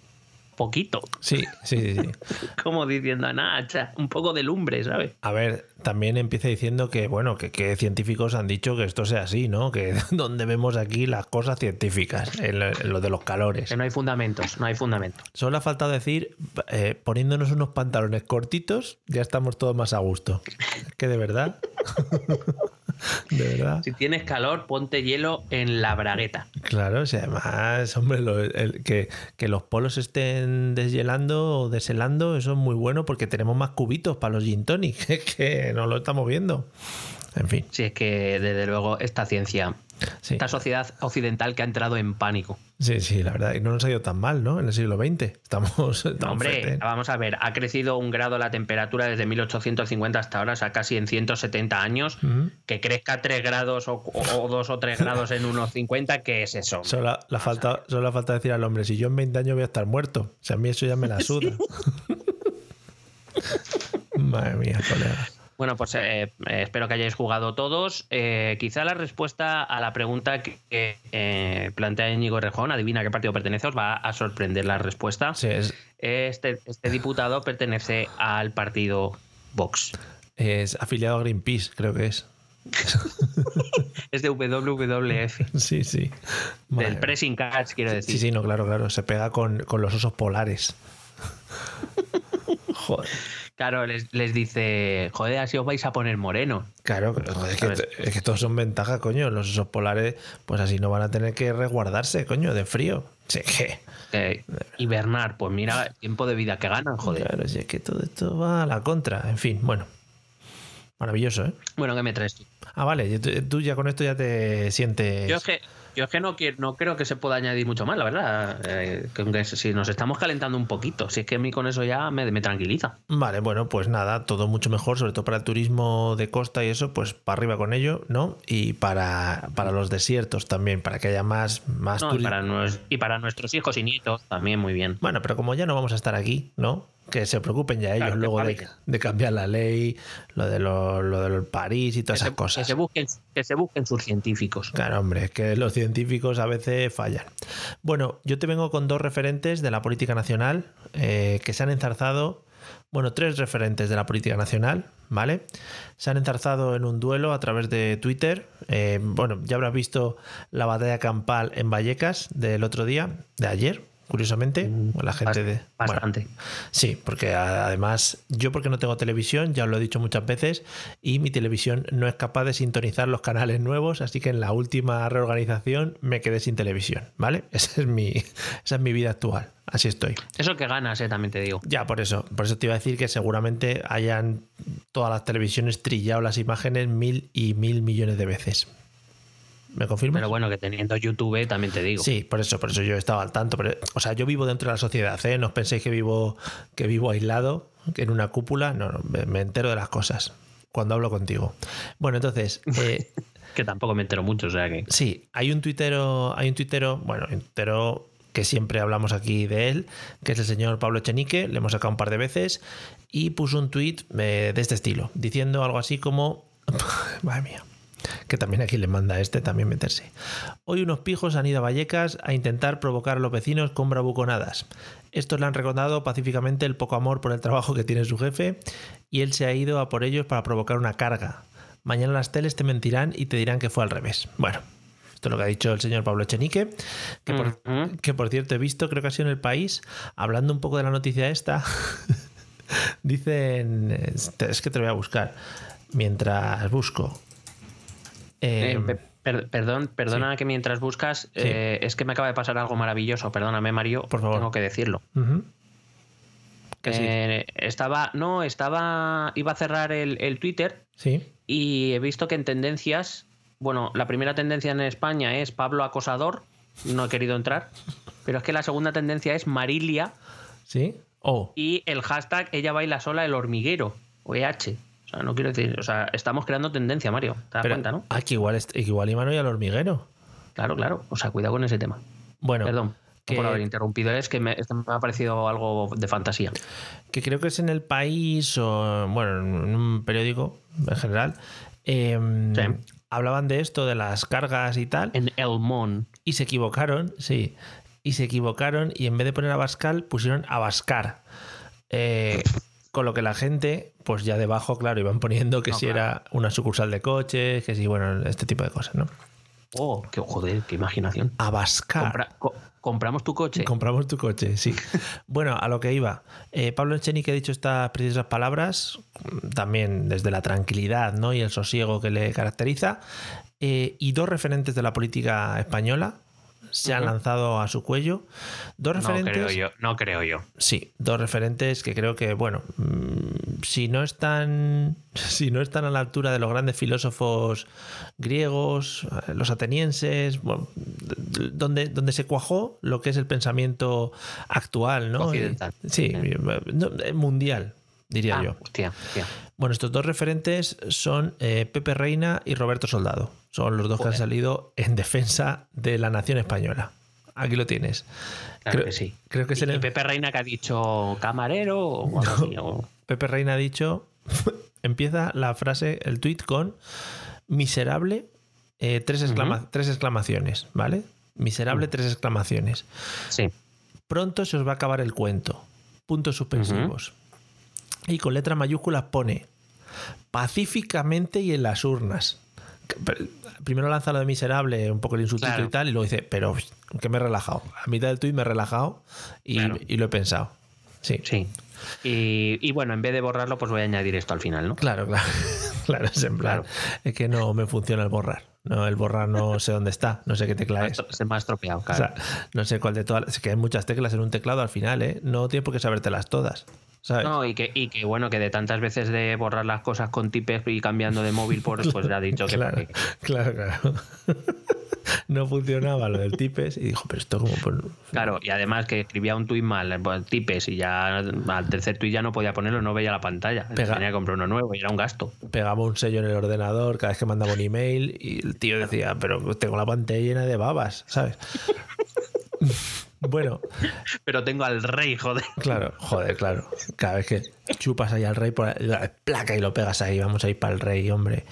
poquito, Sí, sí, sí, sí. como diciendo, nada, un poco de lumbre, ¿sabes? A ver, también empieza diciendo que, bueno, que, que científicos han dicho que esto sea así, ¿no? Que donde vemos aquí las cosas científicas, en lo, en lo de los calores. Que no hay fundamentos, no hay fundamentos. Solo ha faltado decir, eh, poniéndonos unos pantalones cortitos, ya estamos todos más a gusto. Es que de verdad. de verdad. Si tienes calor, ponte hielo en la bragueta. Claro, además, hombre, lo- el- que, que los polos estén deshielando o deshelando, eso es muy bueno porque tenemos más cubitos para los gin tonic, que, que no lo estamos viendo. En fin. Sí, es que desde luego esta ciencia, Sí. esta sociedad occidental que ha entrado en pánico. Sí, sí, la verdad. Y no nos ha ido tan mal, ¿no? En el siglo XX. Estamos. Hombre, fuerte, ¿eh? vamos a ver, ha crecido un grado la temperatura desde 1850 hasta ahora, o sea, casi en 170 años. Que crezca 3 grados o, o 2 o 3 grados en unos 50, ¿qué es eso? Solo la, falta, solo la falta decir al hombre, si yo en 20 años voy a estar muerto. O sea, a mí eso ya me la suda. Madre mía, colega. Bueno, pues eh, eh, espero que hayáis jugado todos. Eh, quizá la respuesta a la pregunta que eh, plantea Íñigo Rejón, adivina a qué partido pertenece, os va a sorprender la respuesta. Sí, es, Este, este diputado pertenece al partido Vox. es afiliado a Greenpeace, creo que es. Es de WWF, Sí, sí. Madre del. Pressing Catch, quiero decir. Sí, sí, no, claro, claro. Se pega con, con los osos polares. Joder. Claro, les, les dice, joder, así os vais a poner moreno. Claro, pero, joder, es, que, es que todos son ventajas, coño. Los osos polares, pues así no van a tener que resguardarse, coño, de frío. Sí, que. Eh, hibernar, pues mira, tiempo de vida que ganan, joder. Claro, sí, es que todo esto va a la contra. En fin, bueno. Maravilloso, ¿eh? Bueno, ¿qué me traes tú? Ah, vale, tú ya con esto ya te sientes. Yo es que, yo es que no, quiero, no creo que se pueda añadir mucho más, la verdad. Eh, que si nos estamos calentando un poquito, si es que a mí con eso ya me, me tranquiliza. Vale, bueno, pues nada, todo mucho mejor, sobre todo para el turismo de costa y eso, pues para arriba con ello, ¿no? Y para, para los desiertos también, para que haya más, más No, y, turismo. para y para nuestros hijos y nietos también muy bien. Bueno, pero como ya no vamos a estar aquí, ¿no? Que se preocupen ya ellos Claro, que luego de, cambiar la ley, lo de lo, lo del París y Que todas se, esas que, cosas. se busquen, que se busquen sus científicos. Claro, hombre, es que los científicos a veces fallan. Bueno, yo te vengo con dos referentes de la política nacional eh, que se han enzarzado. Bueno, tres referentes de la política nacional, ¿vale? Se han enzarzado en un duelo a través de Twitter. Eh, bueno, ya habrás visto la batalla campal en Vallecas del otro día, de ayer, curiosamente. La gente de. bueno, Bastante. Sí, porque además yo porque no tengo televisión, ya os lo he dicho muchas veces, y mi televisión no es capaz de sintonizar los canales nuevos, así que en la última reorganización me quedé sin televisión, ¿vale? Esa es mi, esa es mi vida actual, así estoy. Eso que ganas, eh, también te digo. Ya, por eso, por eso te iba a decir que seguramente hayan todas las televisiones trillado las imágenes mil y mil millones de veces. ¿Me confirmas? Pero bueno, que teniendo YouTube también te digo. Sí, por eso, por eso yo estaba al tanto. Pero, o sea, yo vivo dentro de la sociedad, ¿eh? No os penséis que vivo, que vivo aislado en una cúpula. No, no, me, me entero de las cosas cuando hablo contigo. Bueno, entonces, eh, Que tampoco me entero mucho, o sea que. sí, hay un tuitero, hay un tuitero, bueno, un tuitero que siempre hablamos aquí de él, que es el señor Pablo Echenique, le hemos sacado un par de veces, y puso un tuit eh, de este estilo, diciendo algo así como, madre mía, que también aquí le manda a este también meterse. Hoy unos pijos han ido a Vallecas a intentar provocar a los vecinos con bravuconadas. Estos le han recordado pacíficamente el poco amor por el trabajo que tiene su jefe y él se ha ido a por ellos para provocar una carga. Mañana las teles te mentirán y te dirán que fue al revés. Bueno, esto es lo que ha dicho el señor Pablo Echenique, que por, que por cierto he visto, creo que ha sido en el país, hablando un poco de la noticia esta, dicen, es que te lo voy a buscar, mientras busco. Eh, Em, pe- per- perdón, perdona que mientras buscas, eh, es que me acaba de pasar algo maravilloso. Perdóname, Mario. Por favor. Tengo que decirlo. ujú. Que sí. Eh, estaba, no, estaba, iba a cerrar el, el Twitter Sí, y he visto que en tendencias, bueno, la primera tendencia en España es Pablo Acosador, no he querido entrar, pero es que la segunda tendencia es Marilia sí. Oh, y el hashtag ella baila sola el hormiguero, o EH. O sea, no quiero decir, o sea, estamos creando tendencia, Mario. ¿Te das pero, cuenta, no? ah, que igual, igual Imano y al hormiguero. Claro, claro. O sea, cuidado con ese tema. Bueno, Perdón que- por haber interrumpido. Es que me, me ha parecido algo de fantasía. que creo que es en el país o, bueno, en un periódico en general, em, Sí. hablaban de esto, de las cargas y tal, En El Mon. y se equivocaron, sí, y se equivocaron y en vez de poner Abascal pusieron Abascar. Eh, con lo que la gente, pues ya debajo, claro, iban poniendo que No, si claro. era una sucursal de coches, que si, bueno, este tipo de cosas, ¿no? Oh, qué joder, qué imaginación. Abascar. Compra- co- compramos tu coche. Compramos tu coche, sí. bueno, a lo que iba. Eh, Pablo Echenique ha dicho estas precisas palabras, también desde la tranquilidad ¿no? y el sosiego que le caracteriza. Eh, y dos referentes de la política española, se han lanzado a su cuello. Dos referentes. No creo yo, no creo yo. Sí, dos referentes que creo que, bueno, mm, si no están. Si no están a la altura de los grandes filósofos griegos, eh, los atenienses, bueno, donde, donde se cuajó lo que es el pensamiento actual, ¿no? Occidental. Sí, no, eh, mundial, diría Ah, yo. hostia, hostia. Bueno, estos dos referentes son eh, Pepe Reina y Roberto Soldado. Son los dos que han salido en defensa de la nación española. Aquí lo tienes. Claro Creo- que sí. Creo que es ¿Y, el- Pepe Reina que ha dicho camarero o algo así, o- Pepe Reina ha dicho, empieza la frase, el tuit con miserable, eh, tres, exclama- tres exclamaciones, ¿vale? Miserable, tres exclamaciones. Sí. Pronto se os va a acabar el cuento. Puntos suspensivos. Y con letras mayúsculas pone pacíficamente y en las urnas. Primero lanza lo de miserable, un poco el insultito Claro. y tal, y luego dice, pero que me he relajado. A mitad del tuit me he relajado y, Claro. y lo he pensado. Sí. Sí. Y, y bueno, en vez de borrarlo, pues voy a añadir esto al final, ¿no? Claro, claro. Claro, es en plan. Claro. Es que no me funciona el borrar. No, el borrar no sé dónde está. No sé qué tecla es. Se me ha estropeado, O claro. sea, no sé cuál de todas. Es que hay muchas teclas en un teclado al final, ¿eh? No tienes por qué sabértelas todas. ¿Sabes? No, y que, y que bueno, que de tantas veces de borrar las cosas con tipes y cambiando de móvil, por, pues ya ha dicho que. claro, claro, claro. no funcionaba lo del tipes y dijo, pero esto como. por- Claro, y además que escribía un tuit mal, pues, tipes, y ya al tercer tuit ya no podía ponerlo, no veía la pantalla. Pega. Tenía que comprar uno nuevo y era un gasto. Pegaba un sello en el ordenador cada vez que mandaba un email y el tío decía, pero tengo la pantalla llena de babas, ¿sabes? bueno, Pero tengo al rey, joder. Claro, joder, claro. Cada vez que chupas ahí al rey por la placa y lo pegas ahí, vamos a ir para el rey, hombre.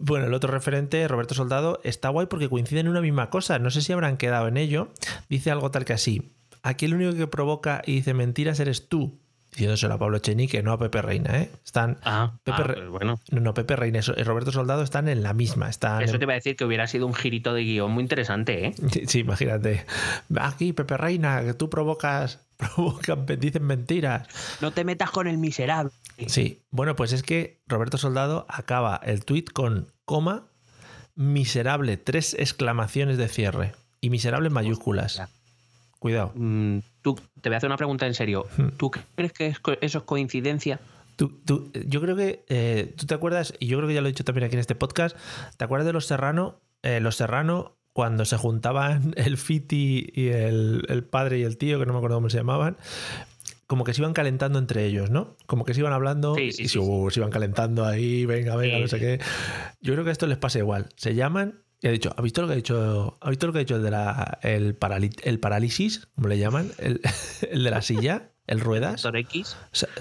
Bueno, el otro referente, Roberto Soldado, está guay porque coinciden en una misma cosa. No sé si habrán quedado en ello. Dice algo tal que así. Aquí el único que provoca y dice mentiras eres tú. Diciéndoselo a Pablo Chenique, no a Pepe Reina, ¿eh? Están. Ah, Pepe ah, Re- pues bueno. No, no, Pepe Reina y Roberto Soldado están en la misma. Están Eso en- te iba a decir que hubiera sido un girito de guion muy interesante, ¿eh? Sí, sí, imagínate. Aquí, Pepe Reina, que tú provocas, provocas, dicen mentiras. No te metas con el miserable. Sí, bueno, pues es que Roberto Soldado acaba el tuit con coma, miserable, tres exclamaciones de cierre y miserable en mayúsculas. Cuidado. Mm, tú, te voy a hacer una pregunta en serio. Hmm. ¿Tú crees que eso es coincidencia? Tú- tú- yo creo que eh, tú te acuerdas, y yo creo que ya lo he dicho también aquí en este podcast, ¿te acuerdas de los Serrano? Eh, los Serrano, cuando se juntaban el Fiti y el, el padre y el tío, que no me acuerdo cómo se llamaban, como que se iban calentando entre ellos, ¿no? Como que se iban hablando Sí, y se, sí, uh, se iban calentando ahí, venga, venga, no sé qué. Yo creo que a esto les pasa igual. Se llaman y ha dicho, ¿ha visto lo que ha dicho? ¿Ha visto lo que ha dicho el de la el, el parálisis, como le llaman? El, el de la silla, el ruedas. Doctor X.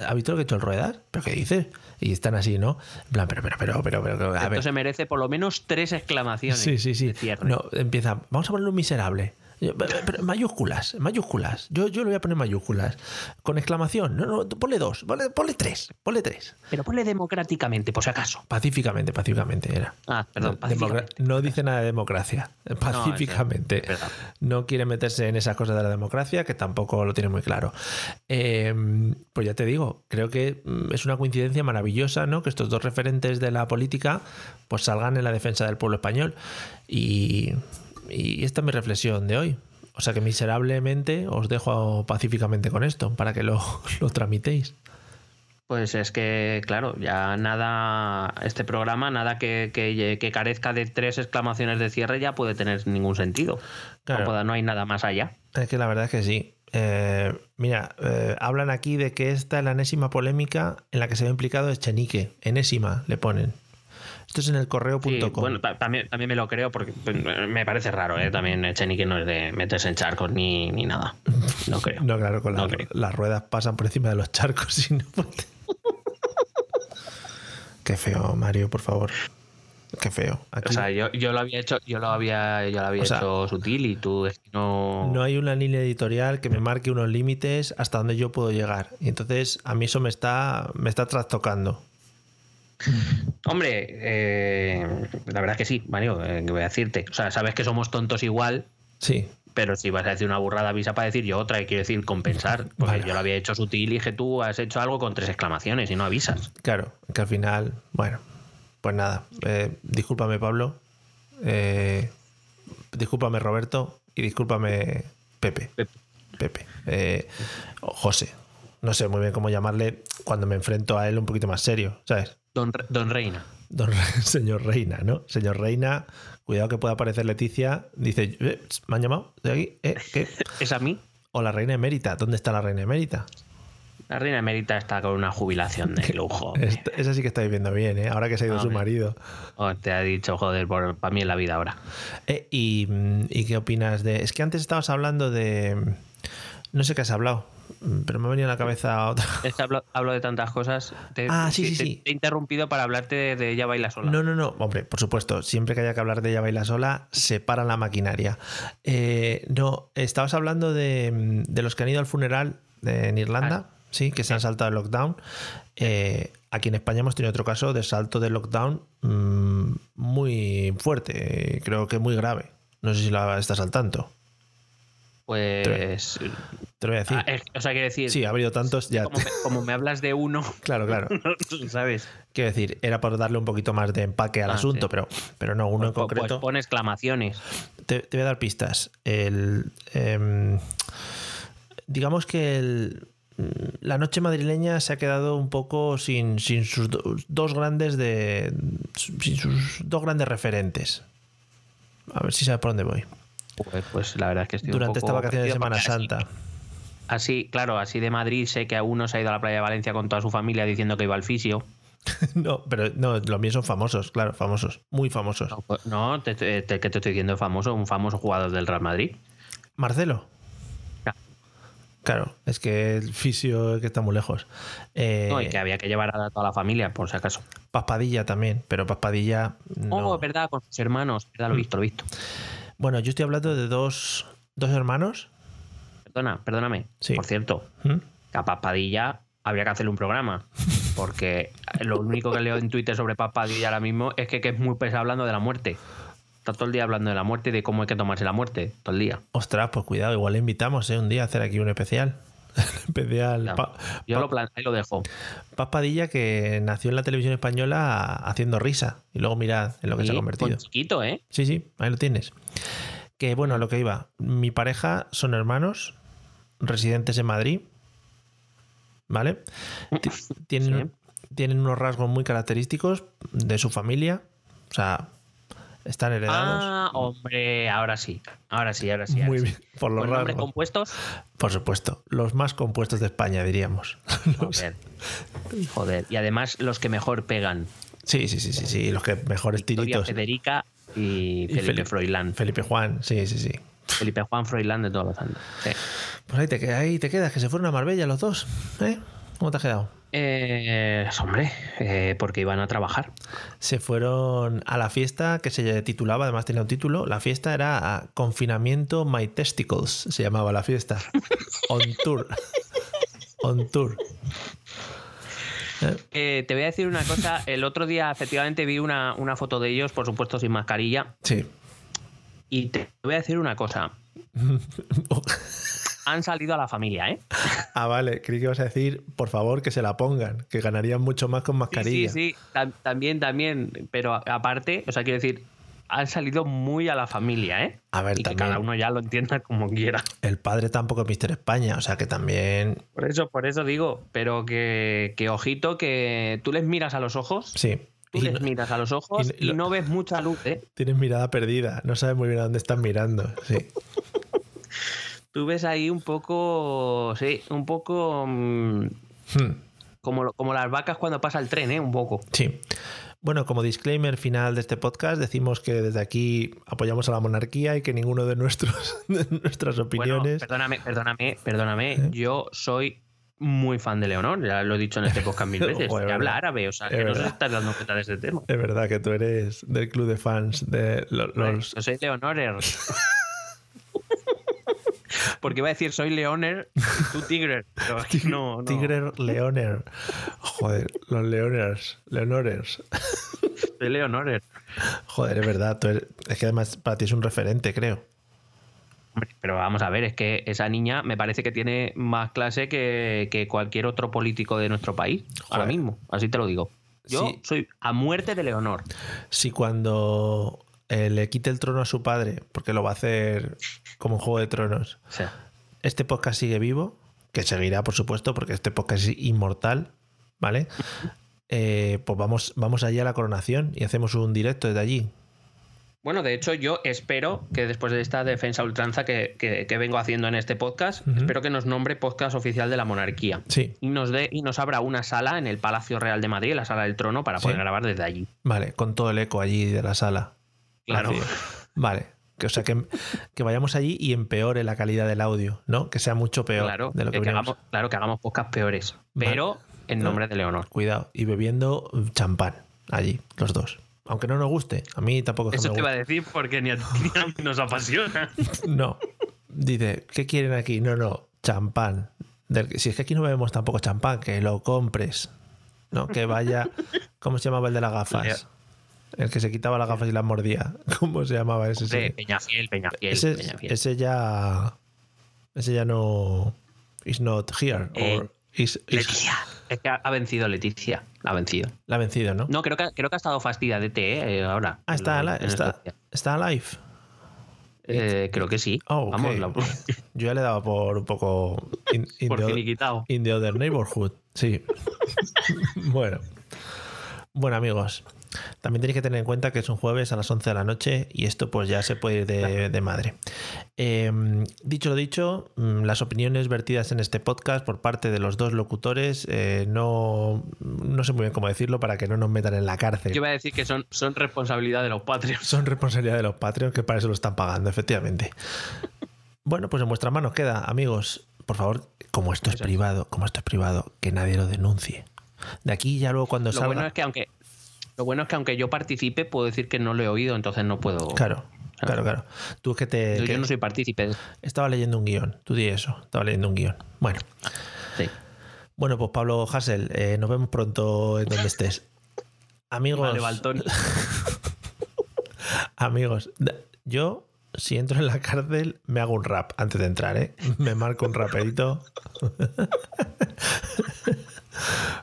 ¿Ha visto lo que ha hecho el Ruedas? ¿Pero qué dices? Y están así, ¿no? En plan, pero, pero, pero, pero, pero, a Esto ver. se merece por lo menos tres exclamaciones. Sí, sí, sí. No, empieza, vamos a ponerle un miserable. Pero- mayúsculas, mayúsculas. Yo, yo le voy a poner mayúsculas. Con exclamación. No, no, ponle dos, ponle, ponle tres, ponle tres. Pero ponle democráticamente, por si acaso. Pacíficamente, pacíficamente era. Ah, perdón, No, pacíficamente. no dice nada de democracia. Pacíficamente. No quiere meterse en esas cosas de la democracia, que tampoco lo tiene muy claro. Eh, pues ya te digo, creo que mm, es una coincidencia maravillosa, ¿no? Que estos dos referentes de la política pues salgan en la defensa del pueblo español. Y, y esta es mi reflexión de hoy. O sea que miserablemente os dejo pacíficamente con esto, para que lo, lo tramitéis. Pues es que, claro, ya nada, este programa, nada que, que- que carezca de tres exclamaciones de cierre ya puede tener ningún sentido. Claro. No, pueda- no hay nada más allá. Es que la verdad es que sí. Eh, mira, eh, hablan aquí de que esta es la enésima polémica en la que se ve implicado Echenique. Enésima, le ponen. Esto es en el correo.com. Sí, bueno, ta- también, también me lo creo porque pues, me parece raro, ¿eh? También Echenique no es de meterse en charcos ni, ni nada. No creo. no, claro, con no la- creo. las ruedas pasan por encima de los charcos y no puede- Qué feo, Mario, por favor. Qué feo. Aquí O sea, yo, yo lo había hecho, yo lo había, yo lo había O sea, hecho sutil y tú es que no. no hay una línea editorial que me marque unos límites hasta donde yo puedo llegar. Y entonces a mí eso me está, me está trastocando. Hombre, eh, la verdad es que sí, Mario, eh, que voy a decirte. O sea, sabes que somos tontos igual, Sí, pero si vas a decir una burrada, avisa para decir yo otra, y quiero decir compensar. Porque Vale. yo lo había hecho sutil y dije tú has hecho algo con tres exclamaciones y no avisas. Claro, que al final, bueno, pues nada, eh, discúlpame Pablo, eh, discúlpame Roberto y discúlpame Pepe. Pepe. Pepe. Eh, o José. No sé muy bien cómo llamarle cuando me enfrento a él un poquito más serio, ¿sabes? Don, Don Reina. Don señor Reina, ¿no? Señor Reina, cuidado que pueda aparecer Leticia. Dice, "Eh, ¿me han llamado de aquí? ¿Eh? ¿Qué? ¿Es a mí? O la reina emérita. ¿Dónde está la reina emérita? La reina emérita está con una jubilación de lujo. Esta- esa sí que está viviendo bien, ¿eh? Ahora que se ha ido su Hombre. marido. Oh, te ha dicho, joder, para mí en la vida ahora. Eh, y, mm, ¿Y qué opinas de.? Es que antes estabas hablando de. No sé qué has hablado, pero me ha venido a la cabeza otra. Es que hablo, hablo de tantas cosas. Te, Ah, sí, te- sí, sí. Te he interrumpido para hablarte de, de Ella Baila Sola. No, no, no. Hombre, por supuesto, siempre que haya que hablar de ella baila sola, se para la maquinaria. Eh, no, estabas hablando de, mm, de los que han ido al funeral de- en Irlanda, sí, que se han saltado el lockdown. Eh, aquí en España hemos tenido otro caso de salto del lockdown mm, muy fuerte, creo que muy grave. No sé si la estás al tanto. Pues. Te lo voy a decir. ah, es- o sea, quiero decir. Sí, ha habido tantos ya. como, me, como me hablas de uno, Claro, claro. ¿sabes? Quiero decir, era por darle un poquito más de empaque al Ah, asunto, sí. pero, pero no, uno en Pues- pues concreto. pon exclamaciones. te, te voy a dar pistas. El, em, digamos que el- la noche madrileña se ha quedado un poco sin, sin sus do- dos grandes de. sin sus dos grandes referentes. A ver si sabes por dónde voy. Pues, pues la verdad es que estoy un Durante esta poco vacación de Semana así- Santa. Así, claro, así de Madrid sé que a uno se ha ido a la playa de Valencia con toda su familia diciendo que iba al fisio. No, pero no, los míos son famosos, claro, famosos. Muy famosos. No, pues, no, te, te- te- que te estoy diciendo famoso, un famoso jugador del Real Madrid. Marcelo. Claro, es que el fisio es que está muy lejos. Eh, No, y que había que llevar a toda la familia, por si acaso. Paspadilla también, pero Paspadilla. No. Oh, es verdad, con sus hermanos. Verdad, lo he visto, lo he visto. Bueno, yo estoy hablando de dos, dos hermanos. Perdona, perdóname. Sí. Por cierto, ¿Mm? a Papadilla habría que hacerle un programa. Porque lo único que leo en Twitter sobre Papadilla ahora mismo es que, que es muy pesado hablando de la muerte. Está todo el día hablando de la muerte y de cómo hay que tomarse la muerte. Todo el día. Ostras, pues cuidado, igual le invitamos ¿eh? un día a hacer aquí un especial. Pa- Yo Pa- lo plan ahí lo dejo. Paz Padilla que nació en la televisión española haciendo risa. Y luego mirad en lo que se ha convertido. con chiquito, ¿eh? Sí, sí, ahí lo tienes. Que bueno, a lo que iba. Mi pareja son hermanos, residentes en Madrid. ¿Vale? Ti- Tienen, tienen unos rasgos muy característicos de su familia. O sea, están heredados. Ah, hombre, ahora sí. Ahora sí, ahora sí. ahora muy sí. bien. Por los ¿Con nombres compuestos? Por supuesto. Los más compuestos de España, diríamos. Joder. Joder. Y además los que mejor pegan. Sí, sí, sí, sí, sí. Los que mejores Victoria tiritos. Federica y Y Felipe Felipe- Froilán. Felipe Juan, sí, sí, sí. Felipe Juan Froilán de todos los años. Sí. Pues ahí te, ahí te quedas, que se fueron a Marbella los dos. ¿eh? ¿Cómo te has quedado? Eh, hombre, eh, porque iban a trabajar. Se fueron a la fiesta que se titulaba, además tenía un título. La fiesta era a Confinamiento My Testicles, se llamaba la fiesta. On tour. On tour. Eh, te voy a decir una cosa. El otro día, efectivamente, vi una, una foto de ellos, por supuesto, sin mascarilla. Sí. Y te voy a decir una cosa. Han salido a la familia, ¿eh? ah, vale, creí que ibas a decir, por favor, que se la pongan, que ganarían mucho más con mascarilla. sí, sí. Tam- también, también. Pero aparte, o sea, quiero decir, han salido muy a la familia, ¿eh? A ver, y que también. cada uno ya lo entienda como quiera. El padre tampoco es Mister España, o sea que también. Por eso, por eso digo, pero que, que ojito, que tú les miras a los ojos, Sí. tú Y les no- miras a los ojos y y, no ves mucha luz, ¿eh? Tienes mirada perdida, no sabes muy bien a dónde estás mirando. Sí. Tú ves ahí un poco, sí, un poco mm, Hmm. como, como las vacas cuando pasa el tren, ¿eh? Un poco. Sí. Bueno, como disclaimer final de este podcast, decimos que desde aquí apoyamos a la monarquía y que ninguno de, nuestros, de nuestras Bueno, opiniones. perdóname, perdóname, perdóname. Yo soy muy fan de Leonor, ya lo he dicho en este podcast mil veces. Que habla verdad. árabe, o sea, Es que no se verdad. estás dando cuenta de ese tema. Es verdad que tú eres del club de fans de lo- los. Yo soy Leonorer. Porque iba a decir soy Leoner y tú Tigre. Pero no, no. Tigre Leoner. Joder, los Leoners. Leonores. Soy Leonorer. Joder, es verdad. eres- es que además para ti es un referente, creo. Hombre, Pero vamos a ver, es que esa niña me parece que tiene más clase que, que cualquier otro político de nuestro país. Ahora mismo, así te lo digo. Yo Sí. soy a muerte de Leonor. Si cuando eh, le quite el trono a su padre, porque lo va a hacer como un juego de tronos. Este podcast sigue vivo, que seguirá, por supuesto, porque este podcast es inmortal, ¿vale? Eh, pues vamos, vamos allá a la coronación y hacemos un directo desde allí. Bueno, de hecho, yo espero que después de esta defensa ultranza que, que- que vengo haciendo en este podcast, espero que nos nombre podcast oficial de la monarquía. Sí, Y nos dé y nos abra una sala en el Palacio Real de Madrid, la sala del trono, para poder Sí. grabar desde allí. vale, con todo el eco allí de la sala. Claro. Vale. Que, o sea, que, que vayamos allí y empeore la calidad del audio, ¿no? Que sea mucho peor Claro, de lo que, que hagamos, claro, que hagamos podcast peores. Pero en nombre de Leonor. Cuidado. Y bebiendo champán allí, los dos. Aunque no nos guste. A mí tampoco Eso me te iba a decir porque ni a ti ni a mí nos apasiona. No. Dice, ¿qué quieren aquí? No, no, champán. Del si es que aquí no bebemos tampoco champán, que lo compres. No, que vaya. ¿Cómo se llamaba el de las gafas? El que se quitaba las gafas y las mordía. ¿Cómo se llamaba ese? Hombre, sí? Peñafiel, Peñafiel, Ese, Peñafiel. ese ya. Ese ya no. Is not here. Eh, or is- is- Leticia. Es que ha vencido Leticia. La ha vencido. la ha vencido, ¿no? No, creo que, creo que ha estado fastidia de té eh, ahora. Ah, está, en está, está alive. Eh, creo que sí. Oh. Vamos, la- Yo ya le daba por un poco. In, in por finiquitado. in the other neighborhood. Sí. bueno. Bueno, amigos. También tenéis que tener en cuenta que es un jueves a las 11 de la noche y esto pues ya se puede ir de, de madre. Eh, dicho lo dicho, mm, las opiniones vertidas en este podcast por parte de los dos locutores eh, no, no sé muy bien cómo decirlo para que no nos metan en la cárcel. Yo iba a decir que son, son responsabilidad de los patrios. Son responsabilidad de los Patreons que para eso lo están pagando, efectivamente. Bueno, pues en vuestras manos queda, amigos. Por favor, como esto es. privado, como esto es privado, que nadie lo denuncie. De aquí ya luego cuando Lo salga. bueno es que aunque lo bueno es que aunque yo participe, puedo decir que no lo he oído, entonces no puedo. Claro, claro, claro. Tú es que te. Yo, que- yo no soy partícipe. Estaba leyendo un guion. Tú di eso. Estaba leyendo un guion. Bueno. Sí. Bueno, pues Pablo Hassel, eh, nos vemos pronto en donde estés. Amigos. Vale, Baltón. Amigos, yo si entro en la cárcel me hago un rap antes de entrar, ¿eh? Me marco un raperito.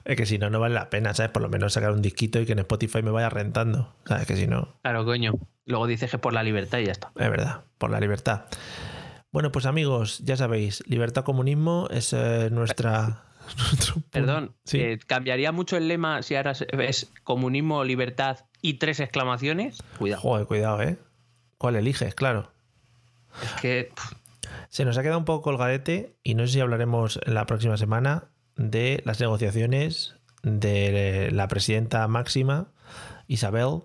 es que si no, no vale la pena, ¿sabes? Por lo menos sacar un disquito y que en Spotify me vaya rentando. ¿Sabes? Que si no, Claro, coño. Luego dices que por la libertad y ya está. es verdad, por la libertad. Bueno, pues amigos, ya sabéis, libertad comunismo es eh, nuestra... nuestro punto. Perdón, Sí. eh, ¿cambiaría mucho el lema si ahora es comunismo, libertad y tres exclamaciones? Cuidado. Joder, cuidado, ¿eh? ¿Cuál eliges? Claro. Es que Se nos ha quedado un poco colgadete y no sé si hablaremos en la próxima semana de las negociaciones de la presidenta máxima, Isabel,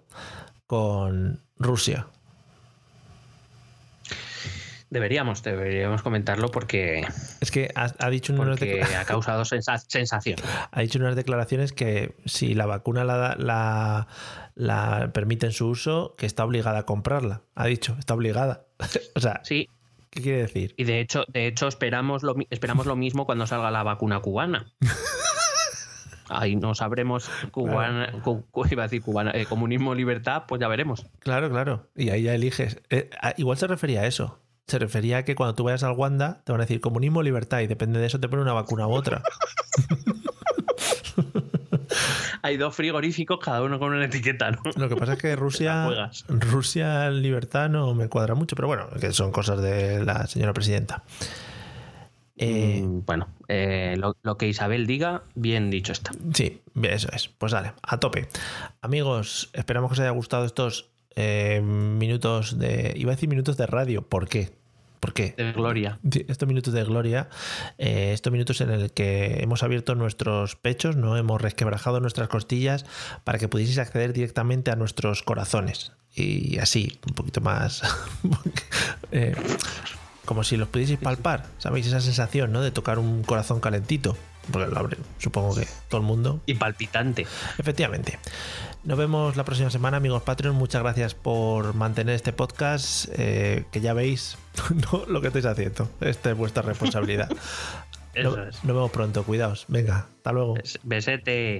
con Rusia. deberíamos, deberíamos comentarlo porque, Es que ha, ha dicho unas ha causado sensa- sensación. ha dicho unas declaraciones que si la vacuna la, la, la permiten su uso, que está obligada a comprarla. Ha dicho, está obligada. o sea, Sí, ¿qué quiere decir? y de hecho, de hecho esperamos, lo, esperamos lo mismo cuando salga la vacuna cubana. Ahí no sabremos cubana, cu- cu- iba a decir cubana, eh, comunismo, libertad, pues ya veremos. Claro, claro. Y ahí ya eliges. Eh, igual se refería a eso. Se refería a que cuando tú vayas al Wanda te van a decir comunismo o libertad y depende de eso te ponen una vacuna u otra. Hay dos frigoríficos, cada uno con una etiqueta, ¿no? Lo que pasa es que Rusia. Rusia libertad no me cuadra mucho, pero bueno, que son cosas de la señora presidenta. Eh, Mm, bueno, eh, lo, lo que Isabel diga, bien dicho está. Sí, eso es. Pues dale, a tope. Amigos, esperamos que os haya gustado estos eh, minutos de. Iba a decir minutos de radio. ¿Por qué? ¿Por qué? De gloria. Estos minutos de gloria, eh, estos minutos en el que hemos abierto nuestros pechos, no hemos resquebrajado nuestras costillas para que pudieseis acceder directamente a nuestros corazones y así, un poquito más, eh, como si los pudieseis palpar, ¿sabéis? Esa sensación, ¿no? De tocar un corazón calentito, porque lo abre, supongo que todo el mundo. Y palpitante. Efectivamente. Nos vemos la próxima semana, amigos Patreon. Muchas gracias por mantener este podcast, eh, que ya veis ¿no? lo que estáis haciendo. Esta es vuestra responsabilidad. Eso No- es. Nos vemos pronto, cuidaos. Venga, hasta luego. Bes- Besete.